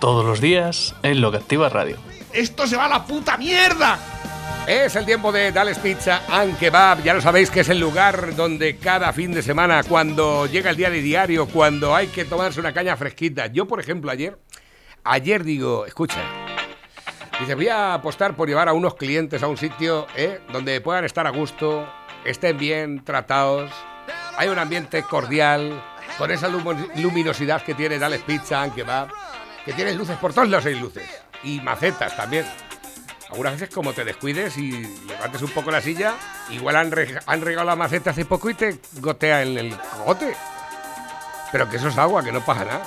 Todos los días en Lo que Activa Radio. ¡Esto se va a la puta mierda! Es el tiempo de Dales Pizza and Kebab. Ya lo sabéis que es el lugar donde cada fin de semana, cuando llega el día de diario, cuando hay que tomarse una caña fresquita. Yo, por ejemplo, ayer, ayer digo, escucha, dice, voy a apostar por llevar a unos clientes a un sitio ¿eh? donde puedan estar a gusto, estén bien tratados, hay un ambiente cordial, con esa luminosidad que tiene Dales Pizza and Kebab, que tiene luces por todos lados hay luces, y macetas también. Algunas veces como te descuides y levantes un poco la silla, igual han, han regado la maceta hace poco y te gotea en el cogote. Pero que eso es agua, que no pasa nada.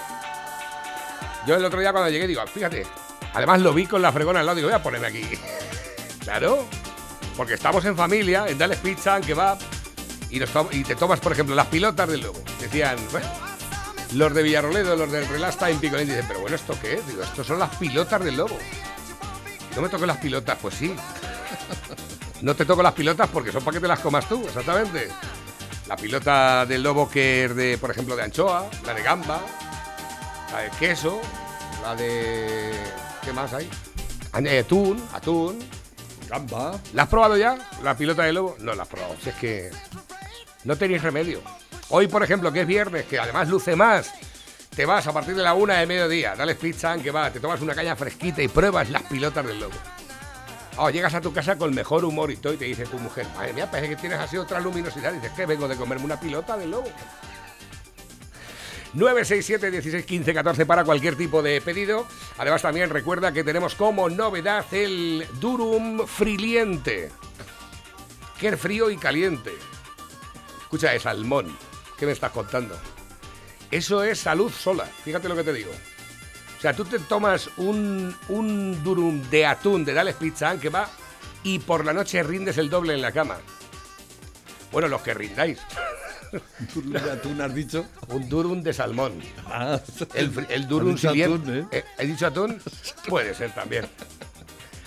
Yo el otro día cuando llegué digo, fíjate, además lo vi con la fregona al lado, digo, voy a ponerme aquí. claro, porque estamos en familia, en Dales Pizza, en Kebab, y, nos y te tomas, por ejemplo, las pilotas del lobo. Decían, bueno, los de Villarroledo, los del Relax Time Picolín, dicen, pero bueno, ¿esto qué? Digo, estos son las pilotas del lobo. No me toques las pilotas, pues sí. No te toco las pilotas porque son para que te las comas tú, exactamente. La pilota del lobo que es de, por ejemplo, de anchoa, la de gamba, la de queso, la de... ¿Qué más hay? Ah, eh, Atún, atún. Gamba. ¿La has probado ya? ¿La pilota del lobo? No la has probado. Si es que no tenéis remedio. Hoy, por ejemplo, que es viernes, que además luce más, te vas a partir de la una de mediodía, dale pizza, que va, te tomas una caña fresquita y pruebas las pilotas del lobo. Oh, llegas a tu casa con mejor humor y todo y te dice tu mujer, madre mía, parece que tienes así otra luminosidad. Y dices, que vengo de comerme una pilota del lobo. 967 16 15 14 para cualquier tipo de pedido. Además, también recuerda que tenemos como novedad el Durum Friliente. Que es frío y caliente. Escucha, de salmón. ¿Qué me estás contando? Eso es salud sola. Fíjate lo que te digo. O sea, tú te tomas un, un durum de atún de Dales Pizza que va y por la noche rindes el doble en la cama. Bueno, los que rindáis. ¿Tú has dicho? Un durum de salmón. Ah, El, el durum atún, ¿eh? Eh, ¿He dicho atún? Puede ser también.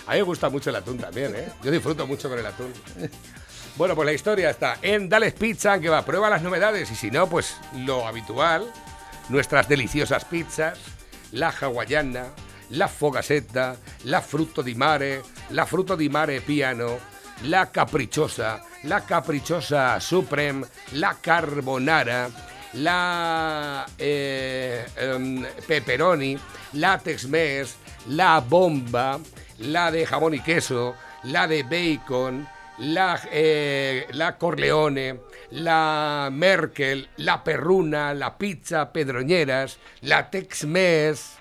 A mí me gusta mucho el atún también, ¿eh? Yo disfruto mucho con el atún. Bueno, pues la historia está en Dales Pizza, que va, prueba las novedades y si no, pues lo habitual, nuestras deliciosas pizzas, la hawaiana, la fogasetta, la frutto di mare, la frutto di mare piano, la caprichosa, la caprichosa supreme, la carbonara, la eh, em, pepperoni, la Tex-Mex, la bomba, la de jamón y queso, la de bacon, la, eh, la Corleone, la Merkel, la Perruna, la pizza Pedroñeras, la Tex-Mex.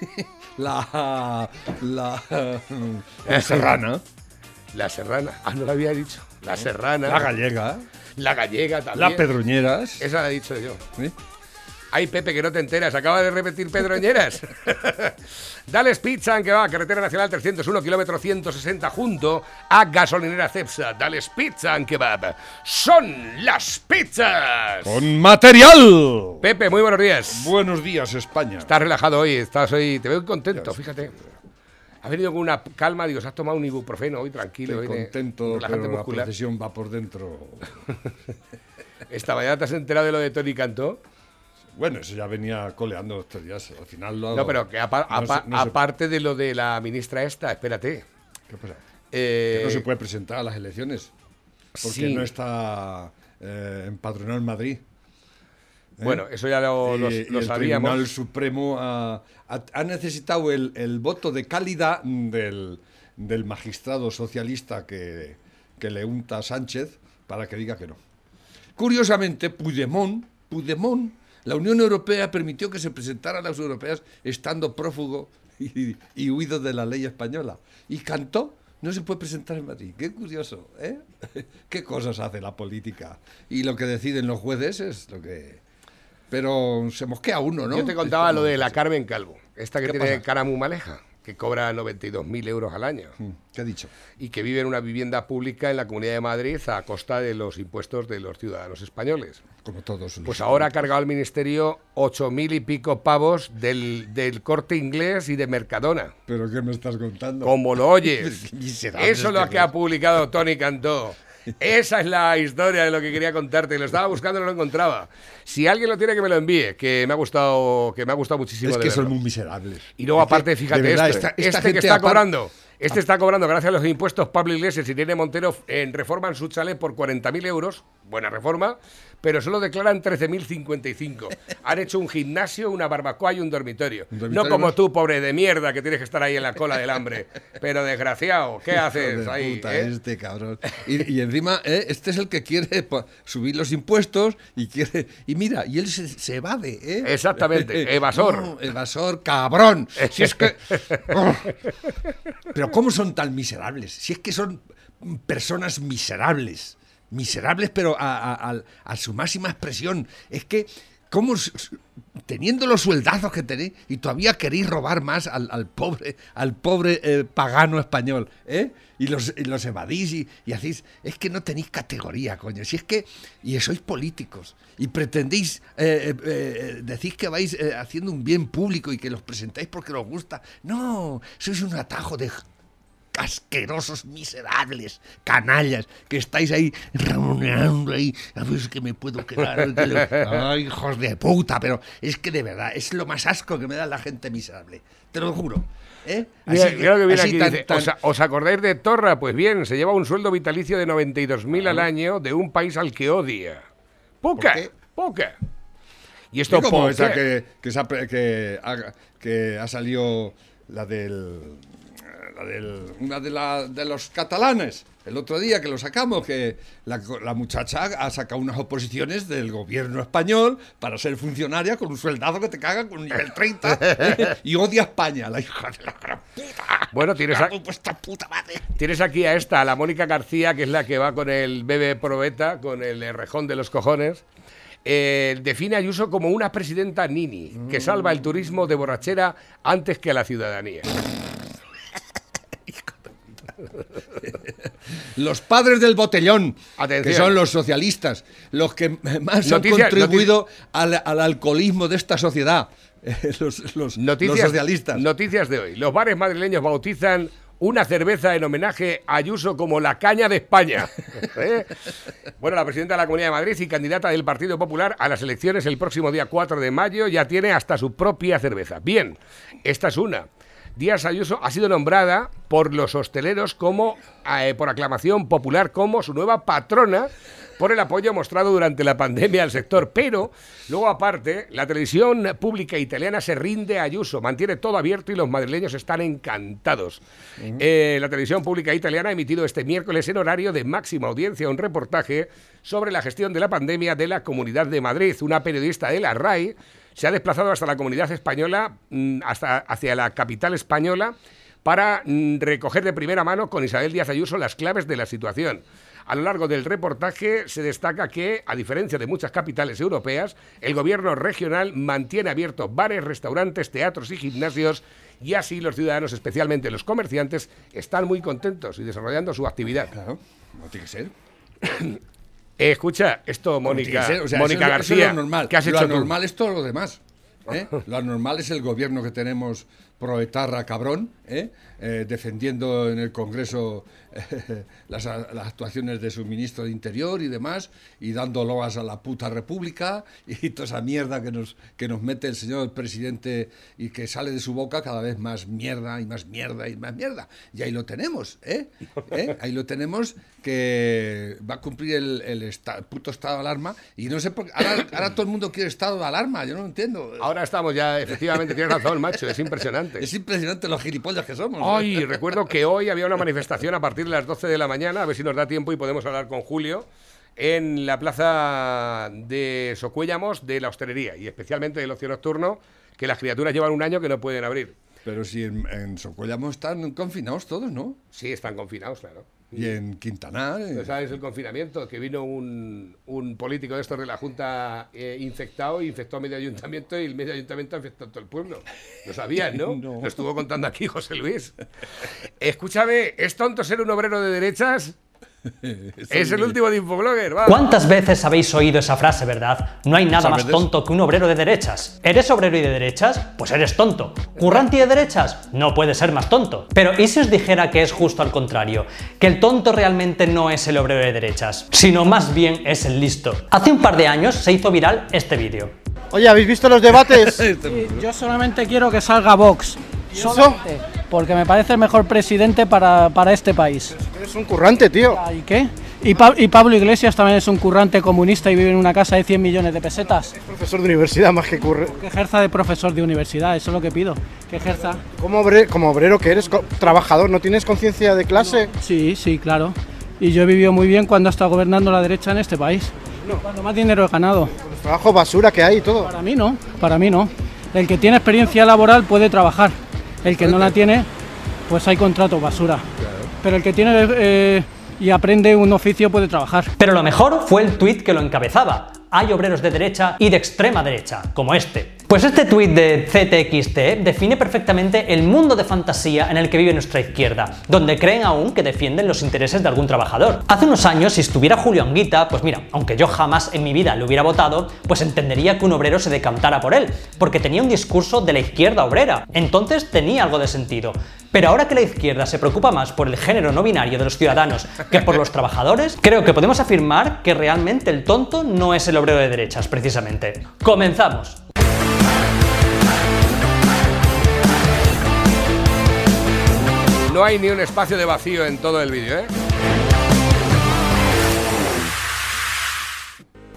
La. La. La serrana. La serrana, ah, no la había dicho. La serrana. La gallega. La gallega también. La pedroñeras. Esa la he dicho yo. ¿Sí? Ay, Pepe, que no te enteras. Acaba de repetir Pedroñeras. Dales Pizza, que va, carretera nacional 301, kilómetro 160, junto a gasolinera Cepsa. Dales Pizza, que va. Son las pizzas. Con material. Pepe, muy buenos días. Buenos días, España. Estás relajado hoy, estás hoy, te veo contento, fíjate. Has venido con una calma, digo, se has tomado un ibuprofeno hoy, tranquilo. Estoy contento, pero la muscular. procesión va por dentro. Esta mañana te has enterado de lo de Tony Cantó. Bueno, eso ya venía coleando estos días. Al final lo hago. No, pero que apa- No se- no se- aparte de lo de la ministra esta, espérate. ¿Qué pasa? Eh, Que no se puede presentar a las elecciones. Porque sí. no está eh, empadronado en Madrid. Bueno, eso ya lo, lo- lo el sabíamos. Tribunal Supremo ha, ha- ha necesitado el, el voto de calidad del, del magistrado socialista que, que le unta a Sánchez para que diga que no. Curiosamente, Puigdemont, Puigdemont, la Unión Europea permitió que se presentara a las europeas estando prófugo y, y huido de la ley española. Y cantó, no se puede presentar en Madrid. Qué curioso, ¿eh? Qué cosas hace la política. Y lo que deciden los jueces es lo que... pero se mosquea uno, ¿no? Yo te contaba lo de la Carmen Calvo, esta que ¿Qué tiene pasa? cara muy maleja, que cobra 92.000 euros al año Mm, ¿Qué ha dicho? y que vive en una vivienda pública en la Comunidad de Madrid a costa de los impuestos de los ciudadanos españoles. Como todos. Pues ahora ha cargado al ministerio 8.000 y pico pavos del, del corte inglés y de Mercadona. ¿Pero qué me estás contando? Como lo oyes. Eso es lo que que ha publicado Tony Cantó. Esa es la historia de lo que quería contarte. Lo estaba buscando y no lo encontraba. Si alguien lo tiene, que me lo envíe, que me ha gustado, que me ha gustado muchísimo. Es de que son muy miserables. Y luego, aparte, fíjate verdad, esto, esta- esta este que está cobrando, este está cobrando, gracias a los impuestos, Pablo Iglesias y Irene Montero en reforman su chalet por 40.000 euros, buena reforma, pero solo declaran 13.055. Han hecho un gimnasio, una barbacoa y un dormitorio. ¿Un No como más? tú, pobre de mierda, que tienes que estar ahí en la cola del hambre. Pero desgraciado, ¿qué haces de ahí? puta, eh? este cabrón. Y, y encima, eh, este es el que quiere subir los impuestos y quiere. Y mira, y él se, se evade, ¿eh? Exactamente, evasor. No, evasor, cabrón. Si es que. Oh. Pero ¿cómo son tan miserables? Si es que son personas miserables. Miserables, pero a, a- su máxima expresión. Es que. ¿Cómo, teniendo los sueldazos que tenéis y todavía queréis robar más al, al pobre, al pobre eh, pagano español, ¿eh? Y los, y los evadís y, hacéis, es que no tenéis categoría, coño. Si es que, y sois políticos y pretendéis, eh, eh, eh, decís que vais haciendo un bien público y que los presentáis porque os gusta. No, sois un atajo de asquerosos, miserables, canallas, que estáis ahí remunerando ahí, a ver si que me puedo quedar. que lo- Ay, hijos de puta, pero es que de verdad, es lo más asco que me da la gente miserable. Te lo juro. ¿eh? Mira, Así que- creo que viene así aquí, tan- dice, tan- ¿os, os acordáis de Torra? Pues bien, se lleva un sueldo vitalicio de 92.000 al año de un país al que odia. ¡Poca! ¡Poca! Y esto ¿por esa que, ha, que ha salido la del. La del una de, la- de los catalanes. El otro día que lo sacamos, que la, la muchacha ha sacado unas oposiciones del gobierno español para ser funcionaria con un sueldazo que te caga con un nivel 30 ¿eh? y odia a España, la hija de la gran puta. Bueno, tienes, a- Cago en vuestra puta madre. tienes aquí a esta, a la Mónica García, que es la que va con el bebé probeta, con el rejón de los cojones. Eh, define a Ayuso como una presidenta nini, que salva el turismo de borrachera antes que a la ciudadanía. Los padres del botellón, Atención. que son los socialistas, los que más Noticia- han contribuido al, al alcoholismo de esta sociedad. Los, los- Noticias, los socialistas. Noticias de hoy. Los bares madrileños bautizan una cerveza en homenaje a Ayuso como la caña de España. ¿Eh? Bueno, la presidenta de la Comunidad de Madrid y candidata del Partido Popular a las elecciones el próximo día 4 de mayo ya tiene hasta su propia cerveza. Bien, esta es una. Díaz Ayuso ha sido nombrada por los hosteleros como, eh, por aclamación popular, como su nueva patrona por el apoyo mostrado durante la pandemia al sector. Pero, luego aparte, la televisión pública italiana se rinde a Ayuso, mantiene todo abierto y los madrileños están encantados. Eh, la televisión pública italiana ha emitido este miércoles en horario de máxima audiencia un reportaje sobre la gestión de la pandemia de la Comunidad de Madrid. Una periodista de la RAI se ha desplazado hasta la comunidad española, mm, hasta hacia la capital española, para mm, recoger de primera mano con Isabel Díaz Ayuso las claves de la situación. A lo largo del reportaje se destaca que, a diferencia de muchas capitales europeas, el gobierno regional mantiene abiertos bares, restaurantes, teatros y gimnasios y así los ciudadanos, especialmente los comerciantes, están muy contentos y desarrollando su actividad. Claro, no tiene que ser. Eh, escucha, esto, Mónica, o sea, Mónica eso es- eso García, es lo normal. ¿qué has lo tú? anormal es todo lo demás. ¿eh? Lo anormal es el gobierno que tenemos proetarra cabrón, ¿eh? Eh, defendiendo en el Congreso eh, las, las actuaciones de su ministro de Interior y demás, y dando loas a la puta república y toda esa mierda que nos, que nos mete el señor presidente y que sale de su boca cada vez más mierda y más mierda y más mierda. Y ahí lo tenemos, ¿eh? ¿Eh? Ahí lo tenemos que va a cumplir el, puto estado de alarma y no sé por qué. Ahora, ahora todo el mundo quiere estado de alarma, yo no lo entiendo. Ahora estamos ya, efectivamente, tienes razón, macho, es impresionante. Es impresionante los gilipollas que somos. Ay, recuerdo que hoy había una manifestación a partir de las 12 de la mañana, a ver si nos da tiempo y podemos hablar con Julio, en la plaza de Socuéllamos de la hostelería y especialmente del ocio nocturno, que las criaturas llevan un año que no pueden abrir. Pero si en, en Socuellamo están confinados todos, ¿no? Sí, están confinados, claro. Y en Quintanar. eh. Pues, ¿Sabes el confinamiento? Que vino un, un político de estos de la Junta eh, infectado, infectó a medio ayuntamiento y el medio ayuntamiento infectó a todo el pueblo. Lo sabías, ¿no? No. Lo estuvo contando aquí José Luis. Escúchame, ¿es tonto ser un obrero de derechas? es el último de Infoblogger, va. ¿Cuántas veces habéis oído esa frase, verdad? No hay nada más tonto que un obrero de derechas. ¿Eres obrero y de derechas? Pues eres tonto. ¿Currante y de derechas? No puede ser más tonto. Pero ¿y si os dijera que es justo al contrario? Que el tonto realmente no es el obrero de derechas, sino más bien es el listo. Hace un par de años se hizo viral este vídeo. Oye, ¿habéis visto los debates? Yo solamente quiero que salga Vox. eso? Solamente, Porque me parece el mejor presidente para, para este país. Eres un currante, tío. Ah, ¿Y qué? Y, Pa- y Pablo Iglesias también es un currante comunista y vive en una casa de 100 millones de pesetas. Profesor de universidad más que curre. Que ejerza de profesor de universidad, eso es lo que pido. Que ejerza. Como, obre- como obrero que eres, trabajador, ¿no tienes conciencia de clase? Sí, sí, claro. Y yo he vivido muy bien cuando ha estado gobernando la derecha en este país. Cuando más dinero he ganado. Los trabajos basura que hay y todo. Para mí no, para mí no. El que tiene experiencia laboral puede trabajar. El que no la tiene, pues hay contrato basura. Pero el que tiene eh, y aprende un oficio puede trabajar. Pero lo mejor fue el tuit que lo encabezaba. Hay obreros de derecha y de extrema derecha, como este. Pues este tuit de CTXT define perfectamente el mundo de fantasía en el que vive nuestra izquierda, donde creen aún que defienden los intereses de algún trabajador. Hace unos años, si estuviera Julio Anguita, pues mira, aunque yo jamás en mi vida le hubiera votado, pues entendería que un obrero se decantara por él, porque tenía un discurso de la izquierda obrera. Entonces tenía algo de sentido. Pero ahora que la izquierda se preocupa más por el género no binario de los ciudadanos que por los trabajadores, creo que podemos afirmar que realmente el tonto no es el obrero de derechas, precisamente. Comenzamos. No hay ni un espacio de vacío en todo el vídeo, ¿eh?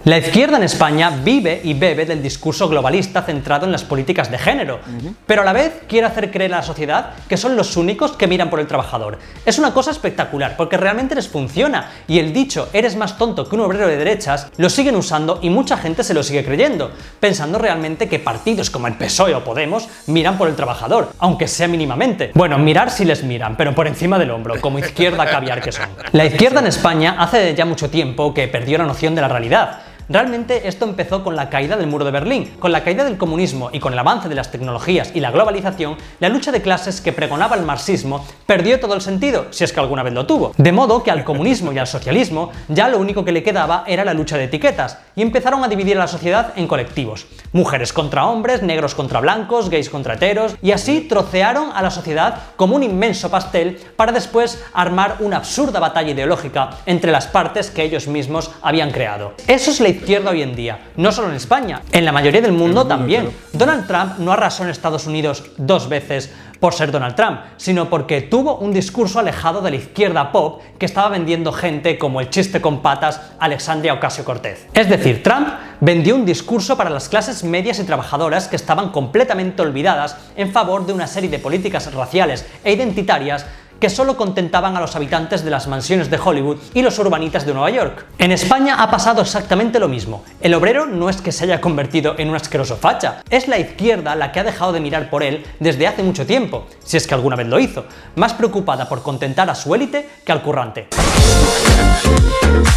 La izquierda en España vive y bebe del discurso globalista centrado en las políticas de género, pero a la vez quiere hacer creer a la sociedad que son los únicos que miran por el trabajador. Es una cosa espectacular porque realmente les funciona y el dicho eres más tonto que un obrero de derechas lo siguen usando y mucha gente se lo sigue creyendo, pensando realmente que partidos como el PSOE o Podemos miran por el trabajador, aunque sea mínimamente. Bueno, mirar sí les miran, pero por encima del hombro, como izquierda caviar que son. La izquierda en España hace ya mucho tiempo que perdió la noción de la realidad. Realmente esto empezó con la caída del muro de Berlín, con la caída del comunismo y con el avance de las tecnologías y la globalización, la lucha de clases que pregonaba el marxismo perdió todo el sentido, si es que alguna vez lo tuvo. De modo que al comunismo y al socialismo ya lo único que le quedaba era la lucha de etiquetas, y empezaron a dividir a la sociedad en colectivos. Mujeres contra hombres, negros contra blancos, gays contra heteros, y así trocearon a la sociedad como un inmenso pastel para después armar una absurda batalla ideológica entre las partes que ellos mismos habían creado. Eso es la izquierda hoy en día, no solo en España, en la mayoría del mundo también. Donald Trump no arrasó en Estados Unidos dos veces por ser Donald Trump, sino porque tuvo un discurso alejado de la izquierda pop que estaba vendiendo gente como el chiste con patas Alexandria Ocasio Cortez. Es decir, Trump vendió un discurso para las clases medias y trabajadoras que estaban completamente olvidadas en favor de una serie de políticas raciales e identitarias que solo contentaban a los habitantes de las mansiones de Hollywood y los urbanitas de Nueva York. En España ha pasado exactamente lo mismo. El obrero no es que se haya convertido en un asqueroso facha, es la izquierda la que ha dejado de mirar por él desde hace mucho tiempo, si es que alguna vez lo hizo, más preocupada por contentar a su élite que al currante.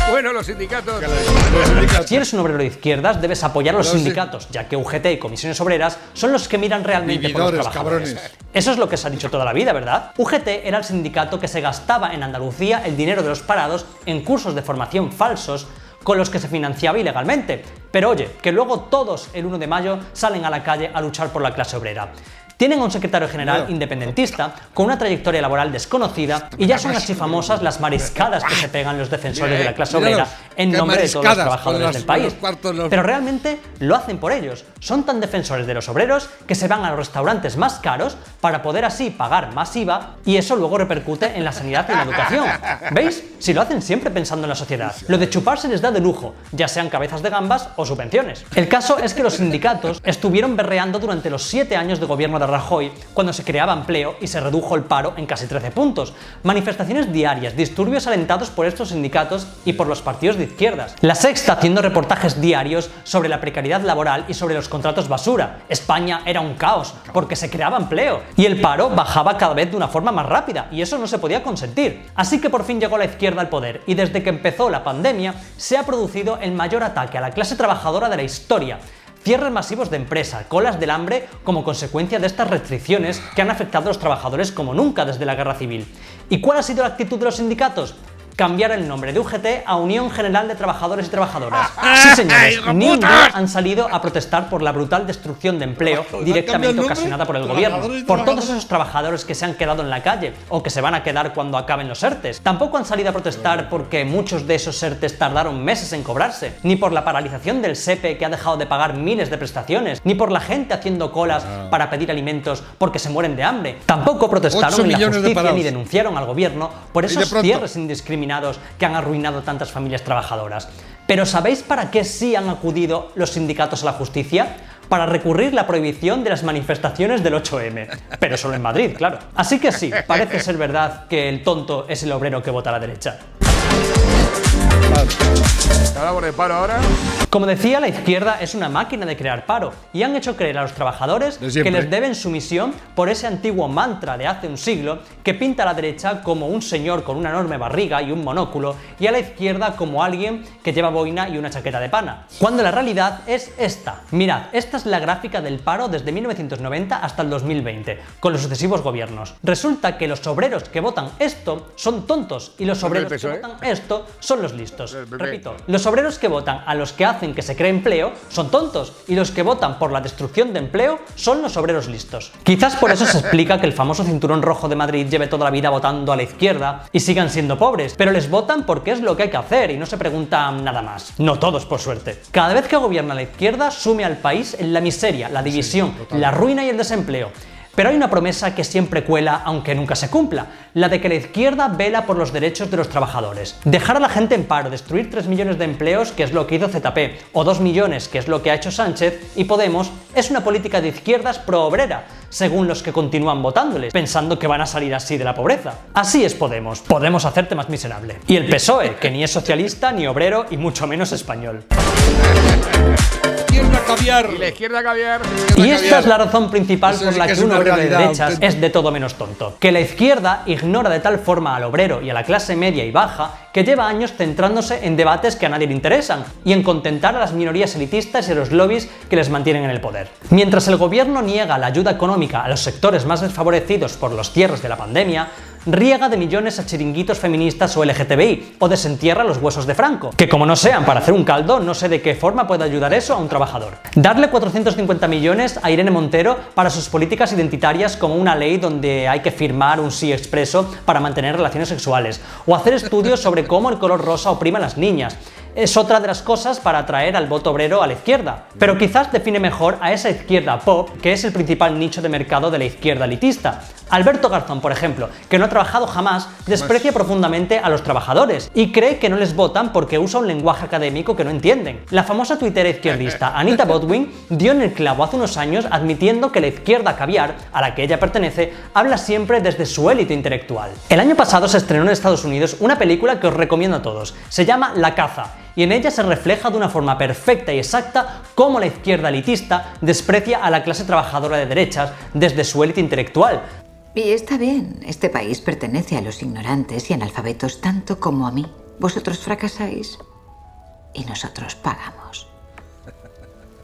Bueno, los sindicatos. Si eres un obrero de izquierdas, debes apoyar a los sindicatos, ya que UGT y comisiones obreras son los que miran realmente por los trabajadores. cabrones. Eso es lo que se ha dicho toda la vida, ¿verdad? UGT era el sindicato que se gastaba en Andalucía el dinero de los parados en cursos de formación falsos con los que se financiaba ilegalmente. Pero oye, que luego todos el 1 de mayo salen a la calle a luchar por la clase obrera. Tienen a un secretario general independentista con una trayectoria laboral desconocida y ya son archifamosas las mariscadas que se pegan los defensores de la clase obrera en nombre de todos los trabajadores del país. Pero realmente lo hacen por ellos. Son tan defensores de los obreros que se van a los restaurantes más caros para poder así pagar más IVA y eso luego repercute en la sanidad y en la educación. ¿Veis? Si lo hacen siempre pensando en la sociedad. Lo de chuparse les da de lujo, ya sean cabezas de gambas o subvenciones. El caso es que los sindicatos estuvieron berreando durante los siete años de gobierno de Rajoy cuando se creaba empleo y se redujo el paro en casi 13 puntos. Manifestaciones diarias, disturbios alentados por estos sindicatos y por los partidos de izquierdas. La Sexta haciendo reportajes diarios sobre la precariedad laboral y sobre los contratos basura. España era un caos porque se creaba empleo Y el paro bajaba cada vez de una forma más rápida, y eso no se podía consentir. Así que por fin llegó la izquierda al poder, y desde que empezó la pandemia se ha producido el mayor ataque a la clase trabajadora de la historia cierres masivos de empresa, colas del hambre como consecuencia de estas restricciones que han afectado a los trabajadores como nunca desde la guerra civil. ¿Y cuál ha sido la actitud de los sindicatos? Cambiar el nombre de UGT a Unión General de Trabajadores y Trabajadoras. Sí, señores, ni han salido a protestar por la brutal destrucción de empleo directamente ocasionada por el gobierno, por todos esos trabajadores que se han quedado en la calle o que se van a quedar cuando acaben los ERTES. Tampoco han salido a protestar porque muchos de esos ERTES tardaron meses en cobrarse, ni por la paralización del SEPE que ha dejado de pagar miles de prestaciones, ni por la gente haciendo colas para pedir alimentos porque se mueren de hambre. Tampoco protestaron en la justicia ni denunciaron al gobierno por esos cierres indiscriminados que han arruinado tantas familias trabajadoras. Pero ¿sabéis para qué sí han acudido los sindicatos a la justicia? Para recurrir la prohibición de las manifestaciones del 8M. Pero solo en Madrid, claro. Así que sí, parece ser verdad que el tonto es el obrero que vota a la derecha. Ahora? Como decía, la izquierda es una máquina de crear paro y han hecho creer a los trabajadores que les deben sumisión por ese antiguo mantra de hace un siglo que pinta a la derecha como un señor con una enorme barriga y un monóculo y a la izquierda como alguien que lleva boina y una chaqueta de pana. Cuando la realidad es esta. Mirad, esta es la gráfica del paro desde 1990 hasta el 2020, con los sucesivos gobiernos. Resulta que los obreros que votan esto son tontos y los obreros que votan esto son los listos. Repito, los obreros que votan a los que hacen que se cree empleo son tontos y los que votan por la destrucción de empleo son los obreros listos. Quizás por eso se explica que el famoso cinturón rojo de Madrid lleve toda la vida votando a la izquierda y sigan siendo pobres, pero les votan porque es lo que hay que hacer y no se preguntan nada más. No todos, por suerte. Cada vez que gobierna la izquierda sume al país en la miseria, la división, la ruina y el desempleo. Pero hay una promesa que siempre cuela aunque nunca se cumpla, la de que la izquierda vela por los derechos de los trabajadores. Dejar a la gente en paro, destruir 3 millones de empleos, que es lo que hizo ZP, o 2 millones, que es lo que ha hecho Sánchez y Podemos, es una política de izquierdas pro-obrera, según los que continúan votándoles, pensando que van a salir así de la pobreza. Así es Podemos, podemos hacerte más miserable. Y el PSOE, que ni es socialista, ni obrero y mucho menos español izquierda caviar. Y la izquierda caviar. Y esta es la razón principal por la que, un obrero de derechas es de todo menos tonto. Que la izquierda ignora de tal forma al obrero y a la clase media y baja que lleva años centrándose en debates que a nadie le interesan y en contentar a las minorías elitistas y a los lobbies que les mantienen en el poder. Mientras el gobierno niega la ayuda económica a los sectores más desfavorecidos por los cierres de la pandemia, riega de millones a chiringuitos feministas o LGTBI, o desentierra los huesos de Franco, que como no sean para hacer un caldo, no sé de qué forma puede ayudar eso a un trabajador. Darle 450 millones a Irene Montero para sus políticas identitarias como una ley donde hay que firmar un sí expreso para mantener relaciones sexuales, o hacer estudios sobre cómo el color rosa oprime a las niñas, es otra de las cosas para atraer al voto obrero a la izquierda. Pero quizás define mejor a esa izquierda pop, que es el principal nicho de mercado de la izquierda elitista. Alberto Garzón, por ejemplo, que no ha trabajado jamás, desprecia profundamente a los trabajadores y cree que no les votan porque usa un lenguaje académico que no entienden. La famosa tuitera izquierdista Anita Bodwin dio en el clavo hace unos años admitiendo que la izquierda caviar, a la que ella pertenece, habla siempre desde su élite intelectual. El año pasado se estrenó en Estados Unidos una película que os recomiendo a todos. Se llama La caza y en ella se refleja de una forma perfecta y exacta cómo la izquierda elitista desprecia a la clase trabajadora de derechas desde su élite intelectual. Y está bien, este país pertenece a los ignorantes y analfabetos tanto como a mí. Vosotros fracasáis y nosotros pagamos.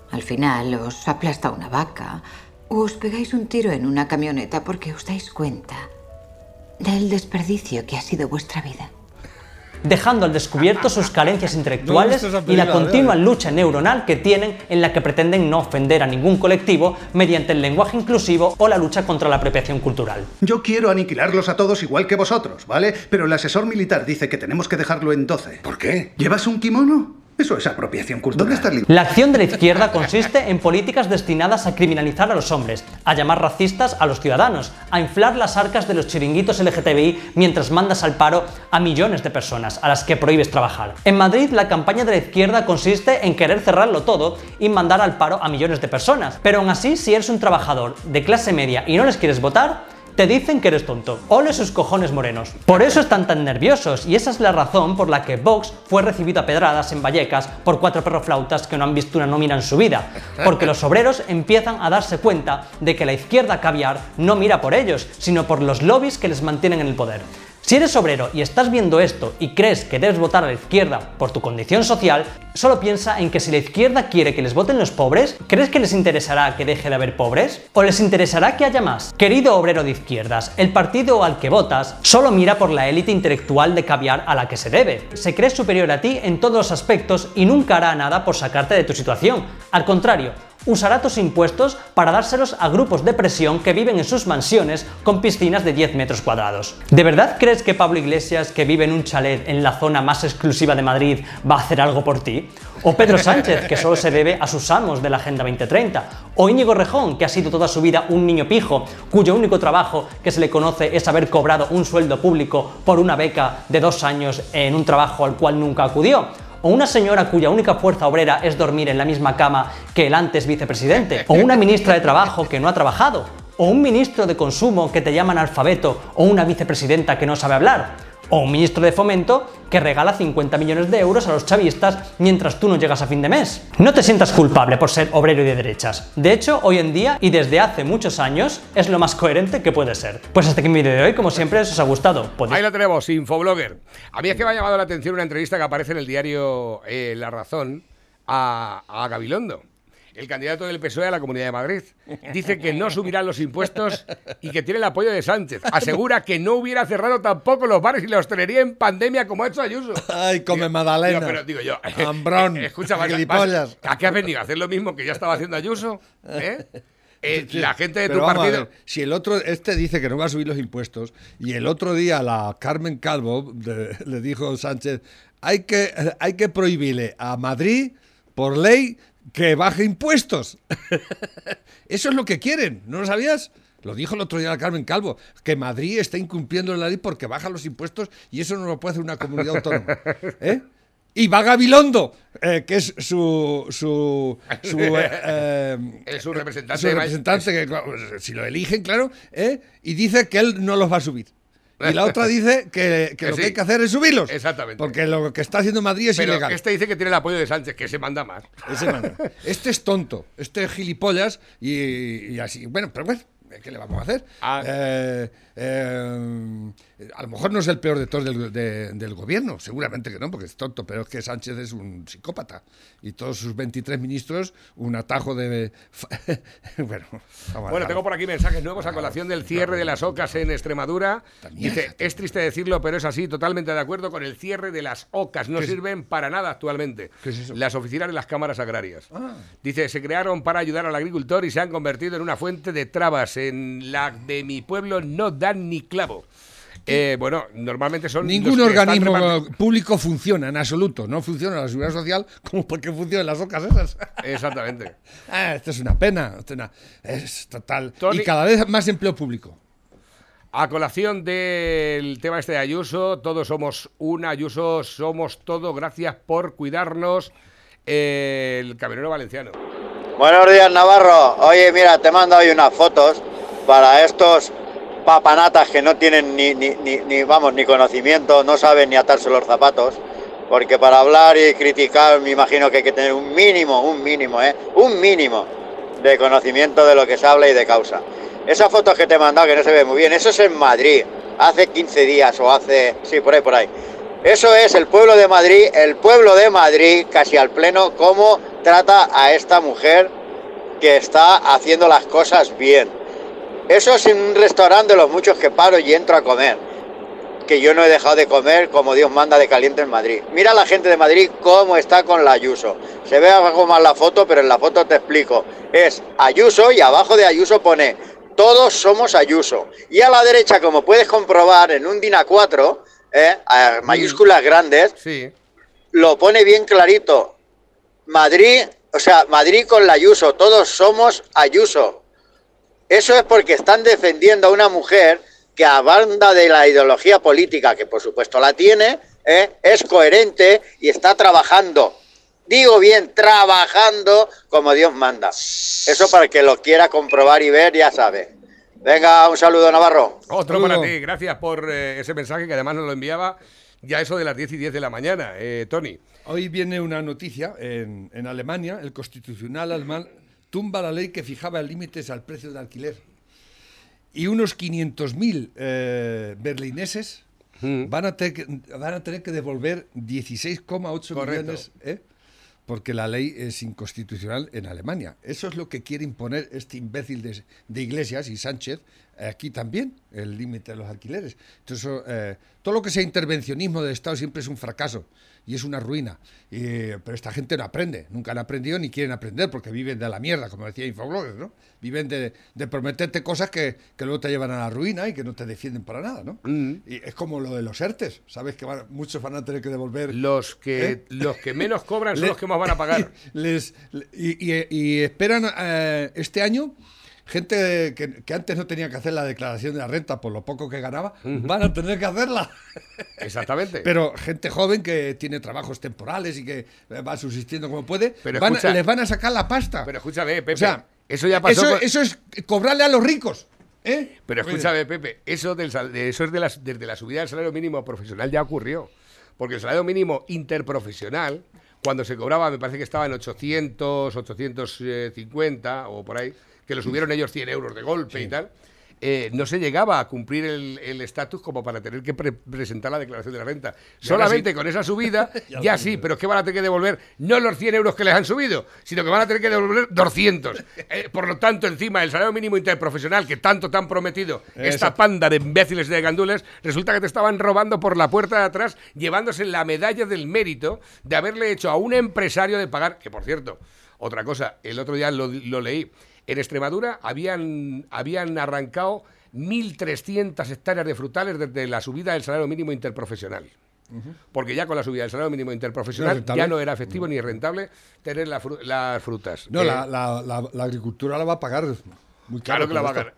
Al final os aplasta una vaca o os pegáis un tiro en una camioneta porque os dais cuenta del desperdicio que ha sido vuestra vida dejando al descubierto sus carencias intelectuales y la continua lucha neuronal que tienen en la que pretenden no ofender a ningún colectivo mediante el lenguaje inclusivo o la lucha contra la apropiación cultural. Yo quiero aniquilarlos a todos igual que vosotros, ¿vale? Pero el asesor militar dice que tenemos que dejarlo en 12. ¿Por qué? ¿Llevas un kimono? Eso es apropiación cultural. ¿Dónde está La acción de la izquierda consiste en políticas destinadas a criminalizar a los hombres, a llamar racistas a los ciudadanos, a inflar las arcas de los chiringuitos LGTBI mientras mandas al paro a millones de personas a las que prohíbes trabajar. En Madrid, la campaña de la izquierda consiste en querer cerrarlo todo y mandar al paro a millones de personas. Pero aún así, si eres un trabajador de clase media y no les quieres votar, te dicen que eres tonto. Ole sus cojones morenos. Por eso están tan nerviosos y esa es la razón por la que Vox fue recibido a pedradas en Vallecas por cuatro perroflautas que no han visto una nómina en su vida. Porque los obreros empiezan a darse cuenta de que la izquierda caviar no mira por ellos, sino por los lobbies que les mantienen en el poder. Si eres obrero y estás viendo esto y crees que debes votar a la izquierda por tu condición social, solo piensa en que si la izquierda quiere que les voten los pobres, ¿crees que les interesará que deje de haber pobres? ¿O les interesará que haya más? Querido obrero de izquierdas, el partido al que votas solo mira por la élite intelectual de caviar a la que se debe. Se cree superior a ti en todos los aspectos y nunca hará nada por sacarte de tu situación. Al contrario, usará tus impuestos para dárselos a grupos de presión que viven en sus mansiones con piscinas de 10 metros cuadrados. ¿De verdad crees que Pablo Iglesias, que vive en un chalet en la zona más exclusiva de Madrid, va a hacer algo por ti? ¿O Pedro Sánchez, que solo se debe a sus amos de la Agenda 2030? ¿O Íñigo Rejón, que ha sido toda su vida un niño pijo, cuyo único trabajo que se le conoce es haber cobrado un sueldo público por una beca de dos años en un trabajo al cual nunca acudió? O una señora cuya única fuerza obrera es dormir en la misma cama que el antes vicepresidente, o una ministra de Trabajo que no ha trabajado, o un ministro de Consumo que te llaman alfabeto, o una vicepresidenta que no sabe hablar o un ministro de fomento que regala 50 millones de euros a los chavistas mientras tú no llegas a fin de mes. No te sientas culpable por ser obrero de derechas. De hecho, hoy en día y desde hace muchos años es lo más coherente que puede ser. Pues hasta aquí mi vídeo de hoy, como siempre, os ha gustado. Ahí lo tenemos, Infoblogger. A mí es que me ha llamado la atención una entrevista que aparece en el diario eh, La Razón a, a Gabilondo, el candidato del PSOE a la Comunidad de Madrid. Dice que no subirán los impuestos y que tiene el apoyo de Sánchez. Asegura que no hubiera cerrado tampoco los bares y la hostelería en pandemia como ha hecho Ayuso. Ay, come Digo, magdalena. digo, pero digo yo, Hambrón. eh, escucha, gilipollas. ¿a qué has venido? ¿A hacer lo mismo que ya estaba haciendo Ayuso? ¿Eh? Eh, la gente de Pero tu a partido... ver, si el otro, este dice que no va a subir los impuestos y el otro día la Carmen Calvo de- le dijo Sánchez, hay que, hay que prohibirle a Madrid por ley que baje impuestos. Eso es lo que quieren, ¿no lo sabías? Lo dijo el otro día la Carmen Calvo, que Madrid está incumpliendo la ley porque baja los impuestos y eso no lo puede hacer una comunidad autónoma. ¿eh? Y va Gabilondo, eh, que es su, su, su, eh, eh, Es su representante. su representante, que claro, si lo eligen, claro, ¿eh? y dice que él no los va a subir. Y la otra dice que, que Que lo sí. que hay que hacer es subirlos. Exactamente. Porque lo que está haciendo Madrid es Pero ilegal. este dice que tiene el apoyo de Sánchez, que se manda más. Ese manda. Este es tonto, este es gilipollas y, y así. Bueno, pero bueno, ¿qué le vamos a hacer? Ah. Eh, eh, a lo mejor no es el peor de todos del, de- del gobierno, seguramente que no, porque es tonto, pero es que Sánchez es un psicópata y todos sus 23 ministros un atajo de... bueno, Bueno, tengo por aquí mensajes nuevos a colación del cierre de las ocas en Extremadura. Dice, es triste decirlo, pero es así, totalmente de acuerdo con el cierre de las ocas. No sirven para nada actualmente. ¿Qué es eso? Las oficinas de las cámaras agrarias. Ah. Dice, se crearon para ayudar al agricultor y se han convertido en una fuente de trabas. En la de mi pueblo no dan ni clavo. Eh, bueno, normalmente son... Ningún organismo público funciona en absoluto. No funciona la seguridad social como porque funcionan las ocas esas. Exactamente. Ah, esto es una pena. esto es, una- es total. Tony- Y cada vez más empleo público. A colación del tema este de Ayuso, todos somos una, Ayuso somos todo, gracias por cuidarnos. eh, el camionero valenciano. Buenos días, Navarro. Oye, mira, te mando hoy unas fotos para estos papanatas que no tienen ni, ni, ni, vamos, ni conocimiento, no saben ni atarse los zapatos. Porque para hablar y criticar me imagino que hay que tener un mínimo, un mínimo, ¿eh? Un mínimo de conocimiento de lo que se habla y de causa. Esas fotos que te he mandado que no se ve muy bien, eso es en Madrid, hace 15 días o hace... Sí, por ahí, por ahí. Eso es el pueblo de Madrid, el pueblo de Madrid, casi al pleno, cómo trata a esta mujer que está haciendo las cosas bien. Eso es en un restaurante de los muchos que paro y entro a comer. Que yo no he dejado de comer como Dios manda de caliente en Madrid. Mira la gente de Madrid cómo está con la Ayuso. Se ve abajo más la foto, pero en la foto te explico. Es Ayuso y abajo de Ayuso pone todos somos Ayuso. Y a la derecha, como puedes comprobar en un DIN A4, ¿eh? a mayúsculas grandes, Sí. lo pone bien clarito. Madrid, o sea, Madrid con la Ayuso, todos somos Ayuso. Eso es porque están defendiendo a una mujer que a banda de la ideología política, que por supuesto la tiene, ¿eh? es coherente y está trabajando. Digo bien, trabajando como Dios manda. Eso para el que lo quiera comprobar y ver, ya sabe. Venga, un saludo, Navarro. Otro Saludo. para ti, gracias por eh, ese mensaje que además nos lo enviaba ya eso de las 10 y 10 de la mañana, eh, Tony. Hoy viene una noticia en, en Alemania, el constitucional alemán tumba la ley que fijaba límites al precio de alquiler. Y unos 500.000 eh, berlineses Mm. van, a tener que, van a tener que devolver 16,8 Correcto. millones, ¿eh? porque la ley es inconstitucional en Alemania. Eso es lo que quiere imponer este imbécil de, de Iglesias y Sánchez aquí también, el límite de los alquileres. Entonces, eh, todo lo que sea intervencionismo del Estado siempre es un fracaso y es una ruina. Pero esta gente no aprende, nunca han aprendido ni quieren aprender porque viven de la mierda, como decía Infobloggers, ¿no? Viven de, de prometerte cosas que, que luego te llevan a la ruina y que no te defienden para nada, ¿no? Y es como lo de los ERTES, ¿sabes? Que van- muchos van a tener que devolver Los que, ¿Eh? los que menos cobran son los que más van a pagar. Les, le- y, y- y esperan eh, este año gente que, que antes no tenía que hacer la declaración de la renta por lo poco que ganaba, van a tener que hacerla. Exactamente. Pero gente joven que tiene trabajos temporales y que va subsistiendo como puede, Pero van escucha- les van a sacar la pasta. Pero escúchame, Pepe, o sea, eso ya pasó Eso, con- eso es cobrarle a los ricos. ¿eh? Pero escúchame, Pepe, eso, del, eso es de las, desde la subida del salario mínimo profesional ya ocurrió. Porque el salario mínimo interprofesional, cuando se cobraba, me parece que estaba en 800, 850 o por ahí, que lo subieron ellos 100 euros de golpe y tal, eh, no se llegaba a cumplir el estatus como para tener que pre- presentar la declaración de la renta. Solamente sí. con esa subida, Ya sí, pero es que van a tener que devolver no los 100 euros que les han subido, sino que van a tener que devolver 200. Eh, por lo tanto, encima, el salario mínimo interprofesional que tanto te han prometido esta panda de imbéciles de gandules, resulta que te estaban robando por la puerta de atrás, llevándose la medalla del mérito de haberle hecho a un empresario de pagar, que por cierto, otra cosa, el otro día lo, lo leí, en Extremadura habían, habían arrancado 1.300 hectáreas de frutales desde la subida del salario mínimo interprofesional. Porque ya con la subida del salario mínimo interprofesional ya no era efectivo ni rentable tener la fru- las frutas. No, Eh, la, la- la- la agricultura la va a pagar muy Claro caro. que la va a ganar.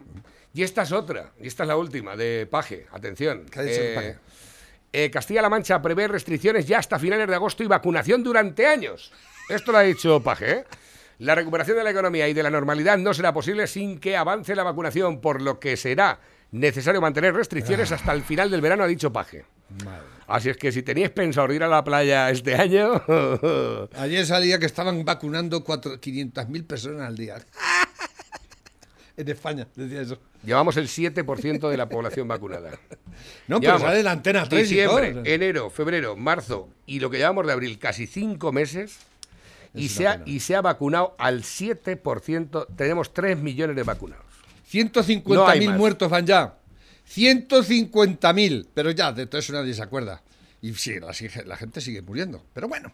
Y esta es otra, y esta es la última, de Paje. Atención. ¿Qué ha dicho Paje? eh, Castilla-La Mancha prevé restricciones ya hasta finales de agosto y vacunación durante años. Esto lo ha dicho Paje. ¿eh? La recuperación de la economía y de la normalidad no será posible sin que avance la vacunación, por lo que será necesario mantener restricciones hasta el final del verano, ha dicho Paje. Así es que si teníais pensado ir a la playa este año, Ayer salía que estaban vacunando cuatro- 500.000 personas al día. en España, decía eso. llevamos el 7% de la población vacunada. No, pero sale la antena 3 y todo. enero, febrero, marzo y lo que llevamos de abril, casi cinco meses. Y se, ha, y se ha vacunado al 7%. Tenemos 3 millones de vacunados. 150.000 No muertos van ya. 150.000. Pero ya, de todo eso nadie se acuerda. Y sí, la, gente sigue muriendo. Pero bueno.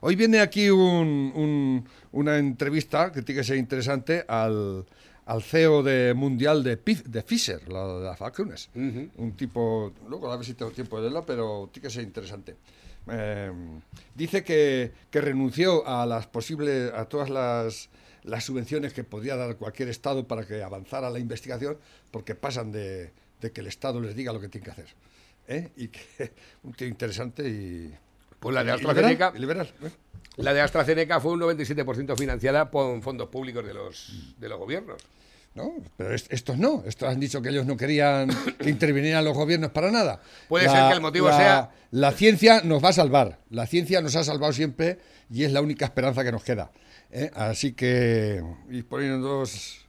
Hoy viene aquí un- un- una entrevista que tiene que ser interesante al, al CEO de mundial de, de Pfizer, la de las vacunas. Un tipo, luego a ver si tengo tiempo de leerlo, pero tiene que ser interesante. Eh, dice que, que renunció a las posibles, a todas las, las subvenciones que podía dar cualquier Estado para que avanzara la investigación, porque pasan de, de que el Estado les diga lo que tiene que hacer. ¿Eh? Y que un tío interesante y. Pues la de AstraZeneca. liberal, y liberal, ¿eh? La de AstraZeneca fue un 97% financiada por fondos públicos de los, de los gobiernos. No, pero est- estos no. Estos han dicho que ellos no querían que intervinieran los gobiernos para nada. Puede ser que el motivo la- sea- La ciencia nos va a salvar. La ciencia nos ha salvado siempre y es la única esperanza que nos queda. ¿eh? Así que ir poniendo dos.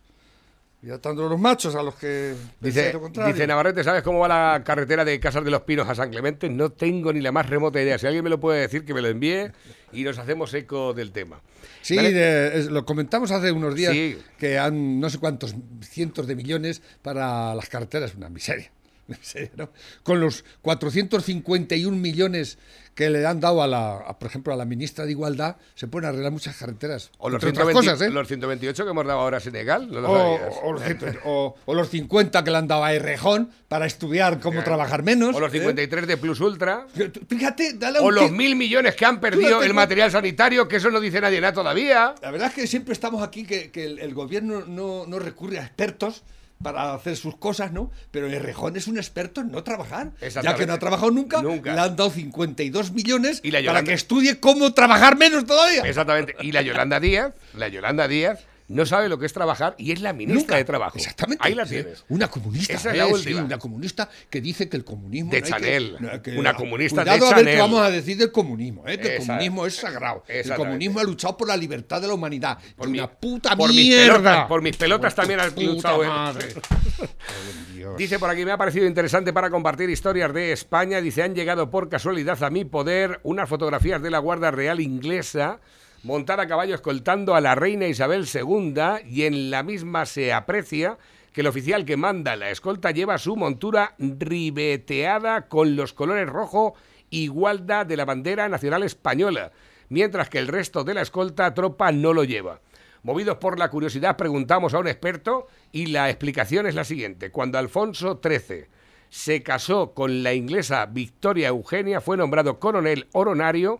Y atando los machos a los que Dice, lo dice Navarrete, ¿sabes cómo va la carretera de Casas de los Pinos a San Clemente? No tengo ni la más remota idea. Si alguien me lo puede decir, que me lo envíe y nos hacemos eco del tema. Sí, de- es- lo comentamos hace unos días Sí. que han no sé cuántos cientos de millones para las carreteras, una miseria. ¿no? Con los 451 millones que le han dado a la, a, por ejemplo, a la ministra de Igualdad, se pueden arreglar muchas carreteras. O los, entre otras 120 cosas, ¿eh? los 128 que hemos dado ahora a Senegal. No O, o los, o- o los 50 que le han dado a Errejón para estudiar cómo trabajar menos. O los ¿eh? 53 de Plus Ultra. Fíjate, dale a O un los mil millones que han perdido el material sanitario, que eso no dice nadie nada todavía. La verdad es que siempre estamos aquí que, que el, el gobierno no, no recurre a expertos para hacer sus cosas, ¿no? Pero Errejón es un experto en no trabajar. Ya que no ha trabajado nunca, Nunca. le han dado 52 millones Y la para que estudie cómo trabajar menos todavía. Exactamente. Y la Yolanda Díaz, la Yolanda Díaz, no sabe lo que es trabajar y es la ministra Nunca. de Trabajo. Exactamente. Ahí la Sí. Una comunista. Esa es la eh, sí, última. una comunista que dice que el comunismo. De no hay que- Chanel. no hay que- Una comunista Cuidado de a ver qué vamos a decir del comunismo. ¿eh? Que el comunismo es sagrado. El comunismo ha luchado por la libertad de la humanidad. Por una mi- puta por mis mierda. pelotas, por mis pelotas también Puta luchado, ¿eh? madre. Dice por aquí, me ha parecido interesante para compartir historias de España. Dice, han llegado por casualidad a mi poder unas fotografías de la Guardia Real inglesa montada a caballo escoltando a la reina Isabel II y en la misma se aprecia que el oficial que manda la escolta lleva su montura ribeteada con los colores rojo y gualda de la bandera nacional española, mientras que el resto de la escolta tropa no lo lleva. Movidos por la curiosidad, preguntamos a un experto y la explicación es la siguiente. Cuando Alfonso XIII se casó con la inglesa Victoria Eugenia, fue nombrado coronel honorario,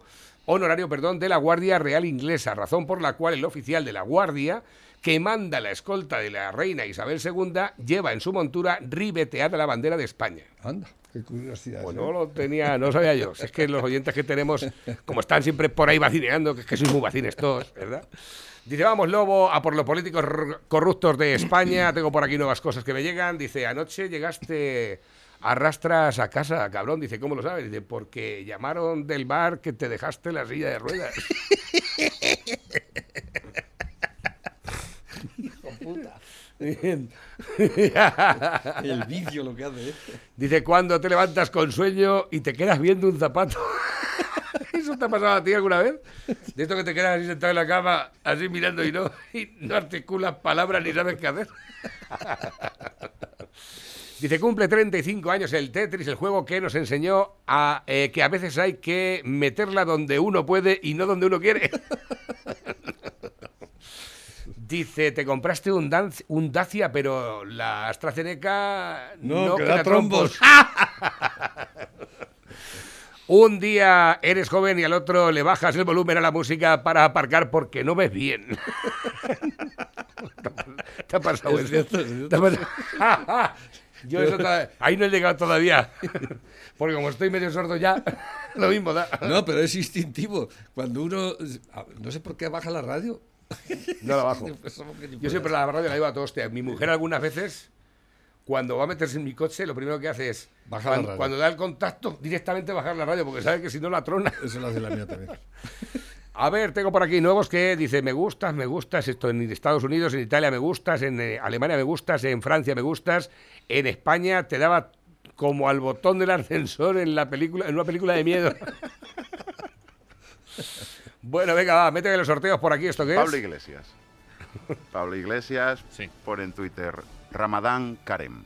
honorario perdón, de la Guardia Real Inglesa, razón por la cual el oficial de la Guardia, que manda la escolta de la reina Isabel II, lleva en su montura ribeteada la bandera de España. Anda, qué curiosidad. Pues ¿eh? no lo tenía, no sabía yo. Es que los oyentes que tenemos, como están siempre por ahí vacineando, que es que sois muy vacines todos, ¿verdad? Dice, vamos, Lobo, a por los políticos corruptos de España. Tengo por aquí nuevas cosas que me llegan. Dice, anoche llegaste arrastras a casa, cabrón. Dice, ¿cómo lo sabes? Dice, porque llamaron del bar que te dejaste la silla de ruedas. El vicio lo que hace. ¿eh? Dice, cuando te levantas con sueño y te quedas viendo un zapato. ¿Eso te ha pasado a ti alguna vez? De esto que te quedas así sentado en la cama, así mirando y no, y no articulas palabras ni sabes qué hacer. Dice, cumple 35 años el Tetris, el juego que nos enseñó a, eh, que a veces hay que meterla donde uno puede y no donde uno quiere. Dice, te compraste un, un Dacia, pero la AstraZeneca No, no, que queda da trombos. Un día eres joven y al otro le bajas el volumen a la música para aparcar porque no ves bien. ¿Te ha pasado Es eso? cierto, es cierto. ¿Te ha pasado? Yo eso toda- ahí no he llegado todavía. Porque como estoy medio sordo ya, lo mismo da. No, pero es instintivo. Cuando uno. No sé por qué baja la radio. No la bajo. Ni Yo siempre la radio la llevo a todo hostia. Mi mujer algunas veces, cuando va a meterse en mi coche, lo primero que hace es, Baja la cuando, radio. cuando da el contacto, directamente bajar la radio, porque sabe que si no la trona. Eso lo hace la mía también. A ver, tengo por aquí nuevos que dice, me gustas, me gustas, esto en Estados Unidos, en Italia me gustas, en eh, Alemania me gustas, en Francia me gustas, en España te daba como al botón del ascensor en la película, en una película de miedo. bueno, venga, va, méteme los sorteos por aquí, ¿esto qué Pablo es? Iglesias. Pablo Iglesias pone en Twitter Ramadán Karem.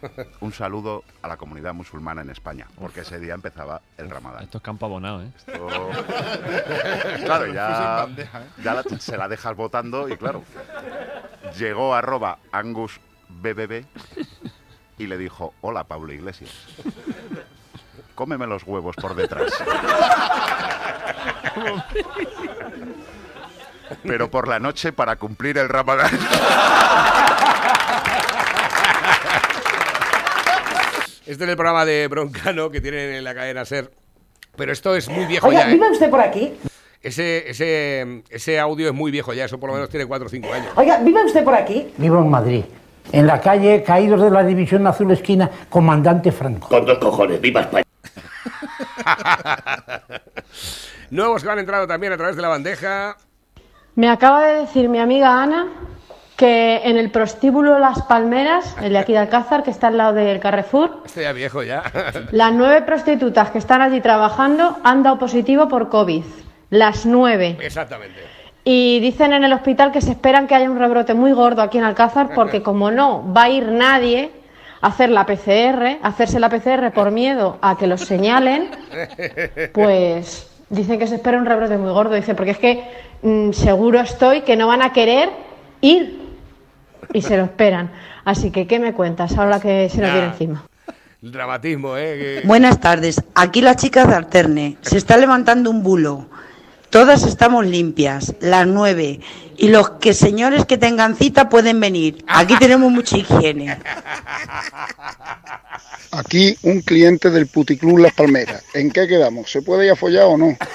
Un saludo a la comunidad musulmana en España, porque ese día empezaba el Ramadán. Esto es campo abonado, ¿eh? Esto- Claro, ya, bandeja, ya la- se la dejas votando y claro, llegó arroba Angus BBB y le dijo, hola Pablo Iglesias, cómeme los huevos por detrás. Pero por la noche para cumplir el Ramadán. Este es el programa de Broncano que tienen en la cadena SER. Pero esto es muy viejo Oiga, ya. ¿eh? ¿vive usted por aquí? Ese, ese, ese audio es muy viejo ya, eso por lo menos tiene 4 o 5 años. Oiga, ¿vive usted por aquí? Vivo en Madrid, en la calle Caídos de la División Azul Esquina, Comandante Franco. Con dos cojones, viva España. Nuevos que han entrado también a través de la bandeja. Me acaba de decir mi amiga Ana que en el prostíbulo Las Palmeras, el de aquí de Alcázar, que está al lado del Carrefour, Este ya viejo ya. las nueve prostitutas que están allí trabajando han dado positivo por COVID. Las nueve. Exactamente. Y dicen en el hospital que se esperan que haya un rebrote muy gordo aquí en Alcázar porque como no va a ir nadie a hacer la PCR, hacerse la PCR por miedo a que los señalen, pues dicen que se espera un rebrote muy gordo. Dice, porque es que mm, seguro estoy que no van a querer ir y se lo esperan. Así que, ¿qué me cuentas ahora que se nos viene encima? El dramatismo, ¿eh? Que- Buenas tardes. Aquí las chicas de Alterne. Se está levantando un bulo. Todas estamos limpias, las nueve. Y los que señores que tengan cita pueden venir. Aquí tenemos mucha higiene. Aquí un cliente del Puticlub Las Palmeras. ¿En qué quedamos? ¿Se puede ir a follar o no?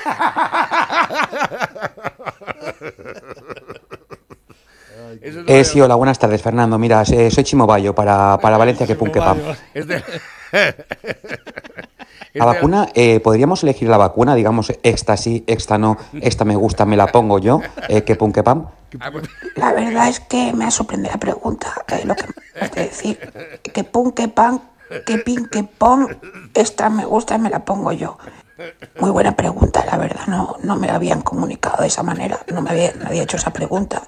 Eh, sí, hola, buenas tardes, Fernando. Mira, soy Chimo Bayo para, para Valencia que Punque Pam. La vacuna, eh, ¿podríamos elegir la vacuna? Digamos, esta sí, esta no, esta me gusta, me la pongo yo, eh, que Punque Pam. Ah, pues, La verdad es que me ha sorprendido la pregunta, eh, lo que me de decir. Que pun, que pan, que pin, que pon, esta me gusta y me la pongo yo. Muy buena pregunta, la verdad, no, no me la habían comunicado de esa manera, no me había nadie hecho esa pregunta.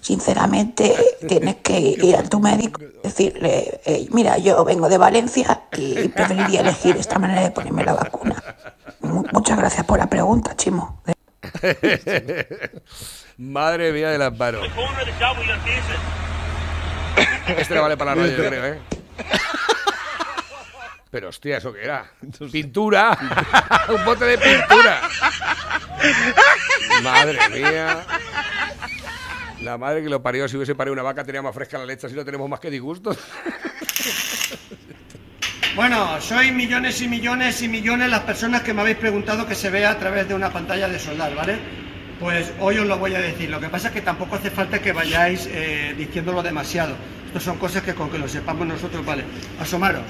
Sinceramente, tienes que ir a tu médico y decirle, "Eh, mira, yo vengo de Valencia y preferiría elegir esta manera de ponerme la vacuna. Mu- muchas gracias por la pregunta, Chimo. Madre mía del amparo. Este le vale para la radio, yo creo, ¿eh? Pero hostia, ¿eso qué era? ¡Pintura! ¡Un bote de pintura! Madre mía. La madre que lo parió, si hubiese parido una vaca tenía más fresca la leche, así no tenemos más que disgustos. Bueno, sois millones y millones y millones las personas que me habéis preguntado que se vea a través de una pantalla de soldar, ¿vale? Pues hoy os lo voy a decir. Lo que pasa es que tampoco hace falta que vayáis eh, diciéndolo demasiado. Estas son cosas que con que lo sepamos nosotros, ¿vale? Asomaros.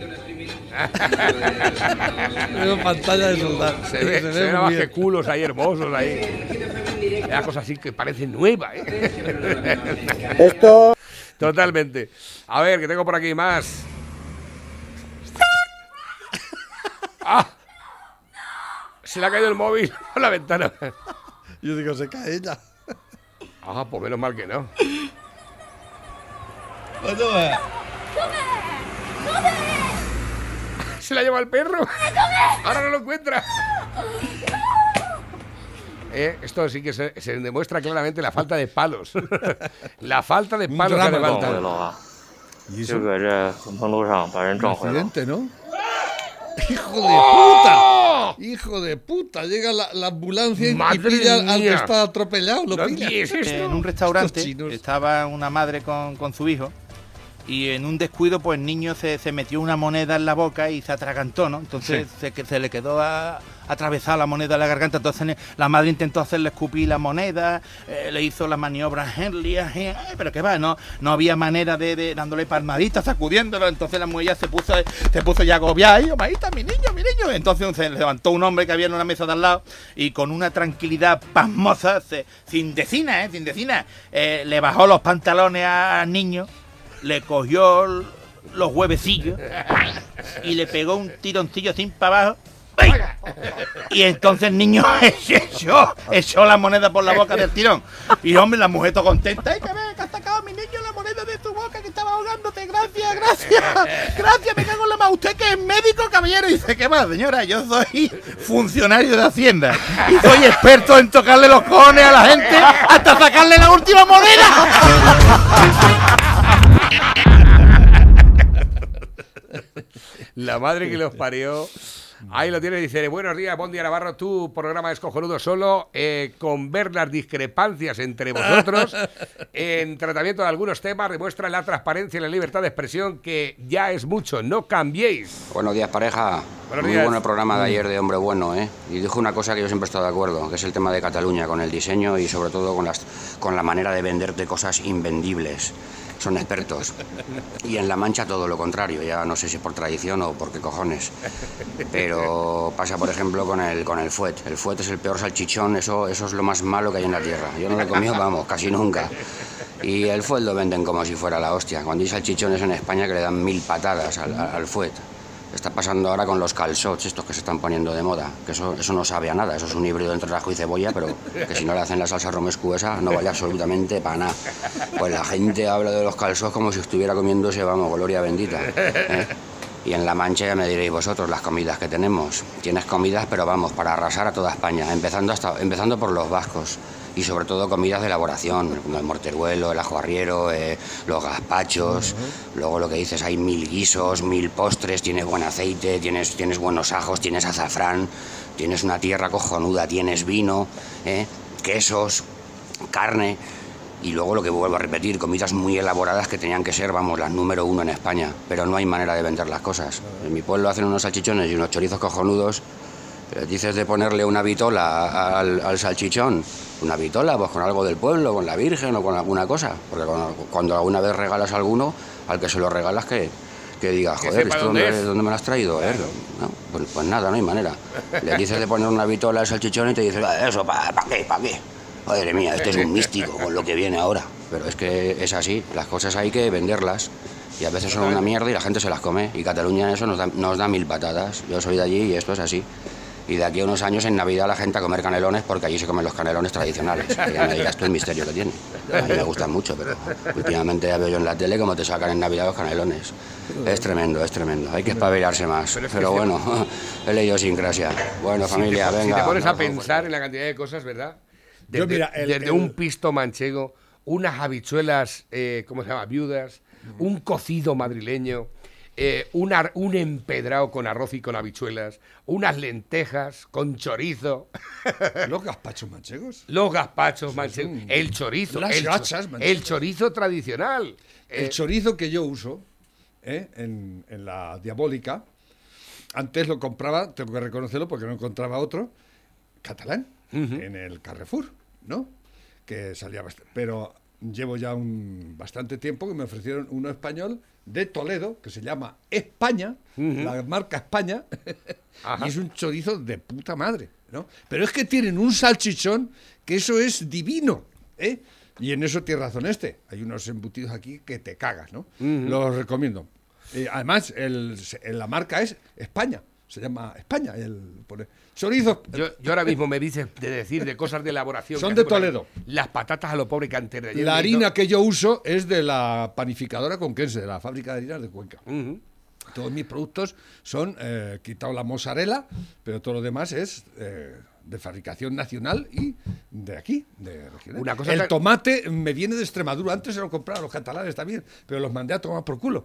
Veo pantalla de soldar. Se ve, se ve nada más que culos ahí hermosos ahí. Una cosa así que parece nueva, ¿eh? Esto- Totalmente. A ver, que tengo por aquí más. ¡Ah! Se le ha caído el móvil por la ventana. Yo digo, se cae ella. Ah, pues menos mal que no se la lleva al perro. Ahora no lo encuentra. Eh, esto sí que se, se, demuestra claramente la falta de palos. la falta de palos que levantan. Y eso accidente, ¿no? ¡Hijo de puta! ¡Hijo de puta! Llega la, la ambulancia y pilla mía. al que está atropellado. Lo pilla. Es esto? En un restaurante estaba una madre con, con su hijo y en un descuido pues el niño se, se metió una moneda en la boca y se atragantó, ¿no? Entonces se, que- se le quedó a- atravesada la moneda en la garganta, entonces la madre intentó hacerle escupir la moneda, eh, le hizo la maniobra Henley, eh, pero que va, no, no había manera de, de dándole palmaditas, sacudiéndolo, entonces la mujer ya se puso, se puso ya agobiada, ay, maíta, mi niño, mi niño, entonces se levantó un hombre que había en una mesa de al lado y con una tranquilidad pasmosa, se- sin decina, eh, sin decina, eh, le bajó los pantalones al niño, le cogió los huevecillos y le pegó un tironcillo sin para abajo. Y entonces el niño echó, echó la moneda por la boca del tirón. Y hombre, la mujer todo contenta. ¡Ay, que ve, que ha sacado mi niño la moneda de tu boca que estaba ahogándote! ¡Gracias, gracias! ¡Gracias, me cago en la mano! ¿Usted que es médico, caballero? Y dice, ¿qué más, señora? Yo soy funcionario de Hacienda. Y soy experto en tocarle los cojones a la gente hasta sacarle la última moneda. La madre que los parió. Ahí lo tiene, dice, buenos días, buen día Navarro, tu programa es cojonudo solo, eh, con ver las discrepancias entre vosotros en tratamiento de algunos temas, demuestra la transparencia y la libertad de expresión que ya es mucho, no cambiéis. Buenos días, pareja. Buenos Muy días. bueno el programa de Mm. ayer de Hombre Bueno, ¿eh? Y dijo una cosa que yo siempre he estado de acuerdo, que es el tema de Cataluña, con el diseño y sobre todo con, las, con la manera de venderte cosas invendibles. Son expertos. Y en La Mancha todo lo contrario, ya no sé si por tradición o por qué cojones. Pero pasa, por ejemplo, con el, con el fuet. El fuet es el peor salchichón, eso, eso es lo más malo que hay en la tierra. Yo no lo he comido, vamos, casi nunca. Y el fuet lo venden como si fuera la hostia. Cuando hay salchichones en España que le dan mil patadas al, al fuet. Está pasando ahora con los calzots, estos que se están poniendo de moda. Que eso, eso no sabe a nada, eso es un híbrido entre ajo y cebolla, pero que si no le hacen la salsa romescu esa, no vale absolutamente para nada. Pues la gente habla de los calzots como si estuviera comiéndose, vamos, gloria bendita. ¿eh? Y en La Mancha ya me diréis vosotros las comidas que tenemos. Tienes comidas, pero vamos, para arrasar a toda España, empezando, hasta, empezando por los vascos. Y sobre todo comidas de elaboración, como el morteruelo, el ajo arriero, eh, los gazpachos. Luego lo que dices, hay mil guisos, mil postres, tienes buen aceite, tienes, tienes buenos ajos, tienes azafrán, tienes una tierra cojonuda, tienes vino, eh, quesos, carne. Y luego lo que vuelvo a repetir, comidas muy elaboradas que tenían que ser, vamos, las número uno en España. Pero no hay manera de vender las cosas. En mi pueblo hacen unos salchichones y unos chorizos cojonudos. Dices de ponerle una vitola al, al salchichón Una vitola, pues con algo del pueblo, con la Virgen o con alguna cosa. Porque cuando, cuando alguna vez regalas a alguno, al que se lo regalas que, que diga, joder, ¿esto dónde dónde, es". dónde me lo has traído? eh?". No, pues, pues nada, no hay manera. Le dices de poner una vitola al salchichón y te dice, "Ah, eso, ¿para qué? ¿Para qué? Madre mía, este es un místico con lo que viene ahora. Pero es que es así, las cosas hay que venderlas. Y a veces son una mierda y la gente se las come. Y Cataluña en eso nos da, nos da mil patadas. Yo soy de allí y esto es así. Y de aquí a unos años en Navidad la gente a comer canelones porque allí se comen los canelones tradicionales. Que ya me digas tú el misterio que tiene. A mí me gustan mucho, pero últimamente ya veo yo en la tele cómo te sacan en Navidad los canelones. Es tremendo, es tremendo. Hay que espabilarse más. Pero es bueno, he leído sin gracia. Bueno, Si familia, te, venga. Si te pones a pensar en la cantidad de cosas, ¿verdad? Desde, mira, el- desde el- un pisto manchego, unas habichuelas, eh, ¿cómo se llama? Viudas, un cocido madrileño, eh, un, un empedrado con arroz y con habichuelas, unas lentejas con chorizo, Los gazpachos manchegos. los gazpachos manchegos, el chorizo, Las el, cho- gachas el manchegas. chorizo tradicional. El Eh, chorizo que yo uso ¿eh? en, en la diabólica, antes lo compraba, tengo que reconocerlo porque no encontraba otro, catalán, en el Carrefour, ¿no? Que salía bastante. Pero llevo ya un bastante tiempo que me ofrecieron uno español de Toledo, que se llama España, la marca España, y es un chorizo de puta madre, ¿no? Pero es que tienen un salchichón que eso es divino, ¿eh? Y en eso tiene razón este. Hay unos embutidos aquí que te cagas, ¿no? Los recomiendo. Eh, además, el- el- la marca es España. Se llama España. El, pone- chorizo. Yo, yo ahora mismo me dices de decir de cosas de elaboración. Son de. Toledo. Las patatas a lo pobre que antes de ayer La harina que yo uso es de la panificadora conquense, de la fábrica de harinas de Cuenca. Todos mis productos son, eh, quitado la mozzarella, pero todo lo demás es eh, de fabricación nacional y de aquí, de regional. Una cosa El tan- tomate me viene de Extremadura. Antes se lo compraron los catalanes también, pero los mandé a tomar por culo.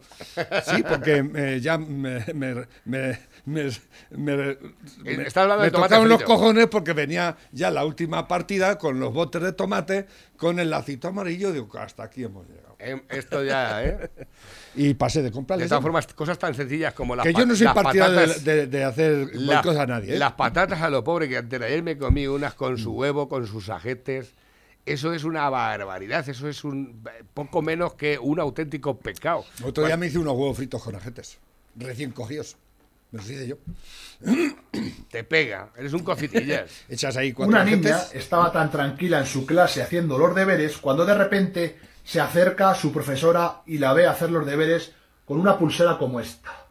Sí, porque eh, ya me, me, me, me, me- tomate tocaron los cojones porque venía ya la última partida con los botes de tomate, con el lacito amarillo. Digo, hasta aquí hemos llegado. Em, Esto ya, ¿eh? Y pasé de comprarles. De todas formas, cosas tan sencillas como las que yo no soy partidario patatas- de, de- de hacer las- boicot a nadie. ¿eh? Las patatas a lo pobre que antes de ayer me comí unas con Mm. su huevo, con sus ajetes. Eso es una barbaridad, eso es un eh, poco menos que un auténtico pecado. Otro día me hice unos huevos fritos con ajetes, recién cogidos. Me los hice yo. Te pega, eres un cocitillas. Echas ahí cuatro Una niña estaba tan tranquila en su clase haciendo los deberes cuando de repente se acerca a su profesora y la ve hacer los deberes con una pulsera como esta,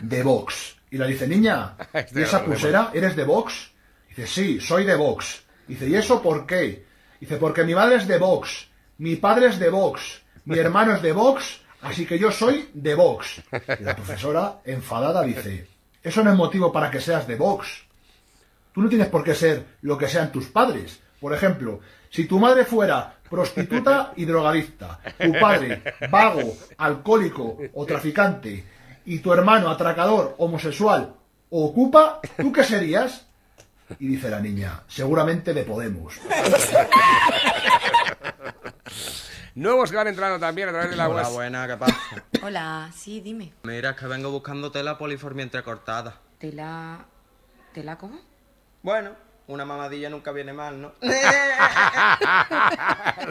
de Vox. Y le dice, niña, Este ¿y esa pulsera eres de Vox? Dice, sí, soy de Vox. Dice, ¿y eso por qué? Dice, porque mi madre es de Vox, mi padre es de Vox, mi hermano es de Vox, así que yo soy de Vox. Y la profesora, enfadada, dice, eso no es motivo para que seas de Vox. Tú no tienes por qué ser lo que sean tus padres. Por ejemplo, si tu madre fuera prostituta y drogadicta, tu padre vago, alcohólico o traficante, y tu hermano atracador, homosexual o ocupa, ¿tú qué serías? Y dice la niña, seguramente de Podemos. Nuevos que van entrando también a través de la Hola, web. buena, ¿qué pasa? Hola, sí, dime. Mira, es que vengo buscando tela poliforme entrecortada. ¿Tela. ¿Tela cómo? Bueno, una mamadilla nunca viene mal, ¿no? ¿La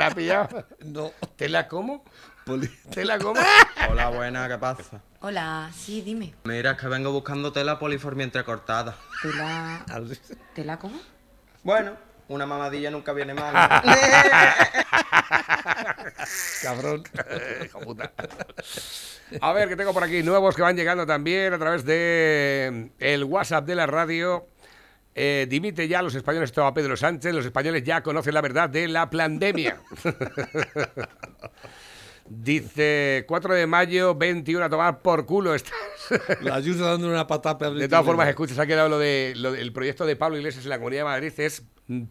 has pillado? No. ¿Tela cómo? ¿Tela cómo? Hola, buena, ¿qué pasa? Hola, sí, dime. Mira, es que vengo buscando tela poliforme entrecortada. ¿Tela. ¿Tela cómo? Bueno, una mamadilla nunca viene mal, ¿no? Cabrón. Hijo puta. A ver, que tengo por aquí nuevos que van llegando también a través de el WhatsApp de la radio. Eh, dimite ya los españoles, estaba Pedro Sánchez, los españoles ya conocen la verdad de la pandemia. Dice 4 de mayo, 21 a tomar por culo. Estás. La Ayuso dando una patata. De todas formas, escucha, se ha quedado lo de lo del proyecto de Pablo Iglesias en la Comunidad de Madrid, es mm,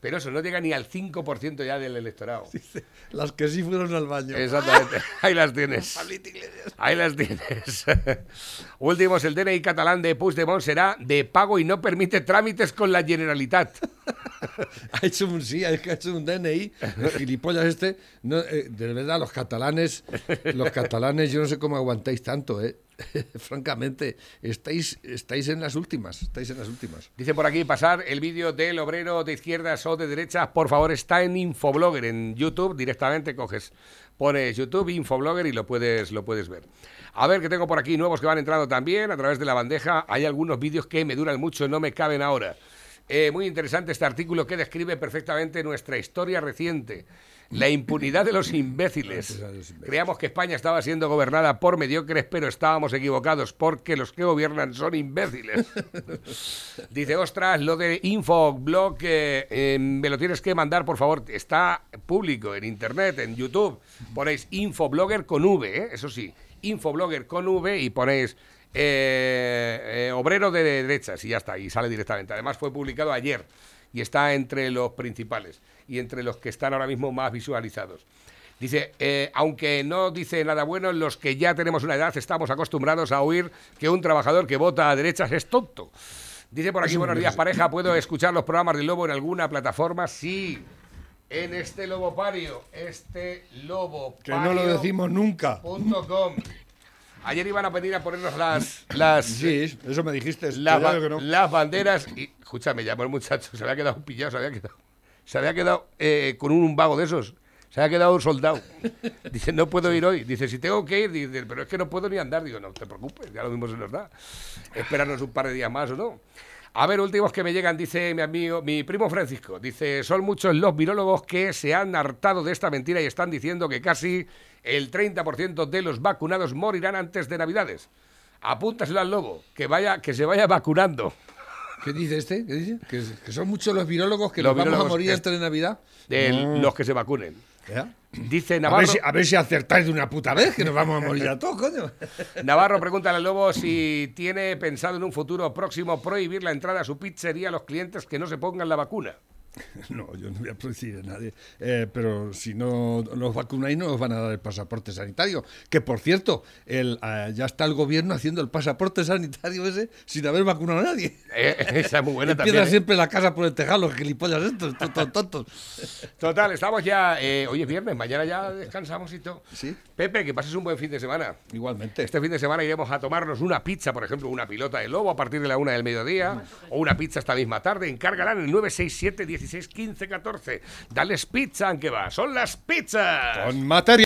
penoso. Penoso, no llega ni al 5% ya del electorado. Las que sí fueron al baño. Exactamente. Ahí las tienes. Ahí las tienes. Últimos, el DNI catalán de Puigdemont será de pago y no permite trámites con la Generalitat. ha hecho un sí, ha hecho un DNI, el gilipollas este. No, eh, de verdad, los catalanes, los catalanes, yo no sé cómo aguantáis tanto, ¿eh? Francamente, estáis, estáis en las últimas, estáis en las últimas. Dice por aquí pasar el vídeo del obrero de izquierdas o de derechas, por favor, está en Infoblogger, en YouTube, directamente coges, pones YouTube, Infoblogger y lo puedes, lo puedes ver. A ver, que tengo por aquí nuevos que van entrando también a través de la bandeja. Hay algunos vídeos que me duran mucho, no me caben ahora. Eh, muy interesante este artículo que describe perfectamente nuestra historia reciente. La impunidad de los imbéciles. Creíamos que España estaba siendo gobernada por mediocres, pero estábamos equivocados porque los que gobiernan son imbéciles. Dice, ostras, lo de Infoblog, eh, eh, me lo tienes que mandar, por favor. Está público en internet, en YouTube. Ponéis Infoblogger con V, ¿eh? eso sí. Infoblogger con V y ponéis eh, eh, obrero de derechas y ya está, y sale directamente. Además fue publicado ayer y está entre los principales y entre los que están ahora mismo más visualizados. Dice, eh, aunque no dice nada bueno, los que ya tenemos una edad estamos acostumbrados a oír que un trabajador que vota a derechas es tonto. Dice por aquí, buenos días pareja, ¿puedo escuchar los programas del Lobo en alguna plataforma? Sí, en este Lobopario, este Lobo Que no lo decimos nunca. Ayer iban a venir a ponernos las. las Sí, eso me dijiste. las, ba- no. las banderas. Y, escúchame, llamó el muchacho, se había quedado pillado, se había quedado. Se había quedado eh, con un vago de esos. Se había quedado soldado. Dice, no puedo ir hoy. Dice, si tengo que ir, dice, pero es que no puedo ni andar. Digo, no te preocupes, ya lo mismo se nos da. Esperarnos un par de días más o no. A ver, últimos que me llegan, dice mi amigo, mi primo Francisco. Dice, son muchos los virólogos que se han hartado de esta mentira y están diciendo que casi el 30% de los vacunados morirán antes de Navidades. Apúntaselo al lobo, que vaya, que se vaya vacunando. ¿Qué dice este? ¿Qué dice? Que, que son muchos los virólogos que Los nos vamos a virólogos morir antes de Navidad. de No. los que se vacunen. ¿Ya? Dice A Navarro. ver, si, a ver si acertáis de una puta vez, que nos vamos a morir a todos, coño. Navarro pregunta al Lobo si tiene pensado en un futuro próximo prohibir la entrada a su pizzería a los clientes que no se pongan la vacuna. No, yo no voy a prohibir a nadie. Eh, pero si no los vacunáis, no os van a dar el pasaporte sanitario. Que por cierto, el, ah, ya está el gobierno haciendo el pasaporte sanitario ese sin haber vacunado a nadie. Eh, esa es muy buena Empieza también. ¿eh? siempre la casa por el tejado, los gilipollas estos, tontos, tontos. Total, estamos ya. eh, hoy es viernes, mañana ya descansamos y todo. Sí. Pepe, que pases un buen fin de semana. Igualmente. Este fin de semana iremos a tomarnos una pizza, por ejemplo, una pilota de lobo a partir de la una del mediodía, o una pizza esta misma tarde. Encárgala en el 967 16 15 14. Dales pizza, aunque va. Son las pizzas. Con materia.